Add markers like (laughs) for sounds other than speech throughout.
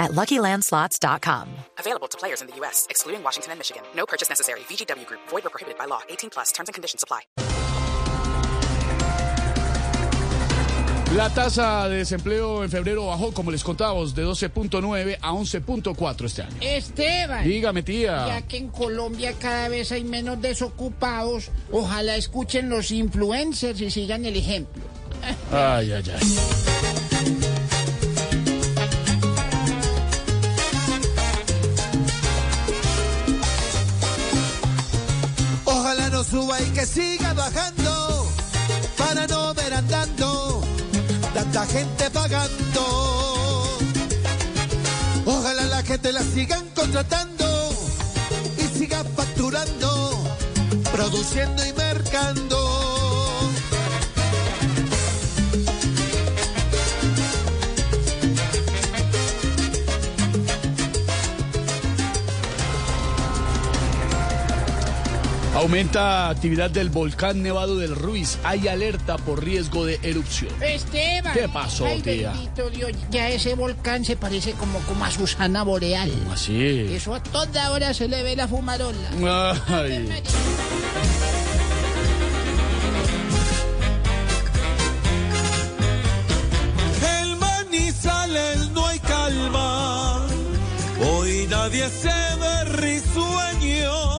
at LuckyLandSlots.com. Available to players in the U.S., excluding Washington and Michigan. No purchase necessary. VGW Group. Void or prohibited by law. 18 plus. Terms and conditions apply. La tasa de desempleo en febrero bajó, como les contábamos, de 12.9 a 11.4 este año. Esteban. Dígame, tía. Ya que en Colombia cada vez hay menos desocupados, ojalá escuchen los influencers y sigan el ejemplo. Ay, ay, ay. Suba y que siga bajando para no ver andando tanta gente pagando. Ojalá la gente la sigan contratando y siga facturando, produciendo y mercando. Aumenta actividad del volcán Nevado del Ruiz. Hay alerta por riesgo de erupción. Esteban. ¿Qué pasó, Ay, tía? bendito Dios, ya ese volcán se parece como, como a Susana Boreal. Así. Eso a toda hora se le ve la fumarola. Ay. El Manizales no hay calma, hoy nadie se ve risueño.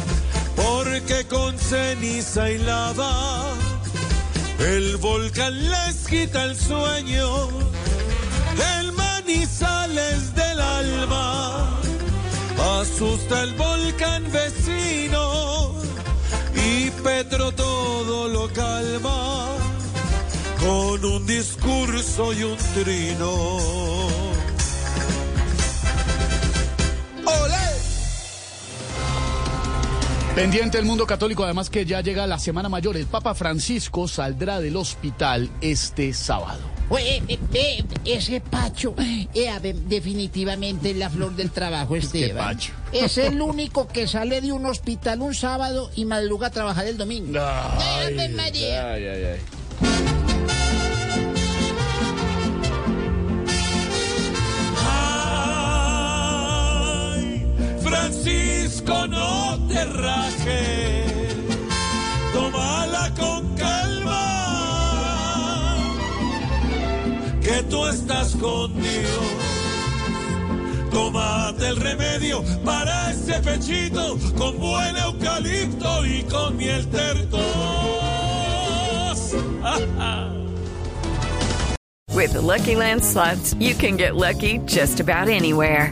Porque con ceniza y lava el volcán les quita el sueño, el manizales del alma asusta el volcán vecino. Y Petro todo lo calma con un discurso y un trino. Pendiente del mundo católico, además que ya llega la Semana Mayor. El Papa Francisco saldrá del hospital este sábado. Oye, eh, eh, ese Pacho, eh, definitivamente es la flor del trabajo, Esteban. Pacho? Es el (laughs) único que sale de un hospital un sábado y madruga a trabajar el domingo. Ay, Ave María. ay, ay, ay. Ay, Francisco, no te rajes, tómala con calma, que tú estás con Dios. Tómate el remedio para ese pechito con buen eucalipto y con miel tertos. With the Lucky Land slots, you can get lucky just about anywhere.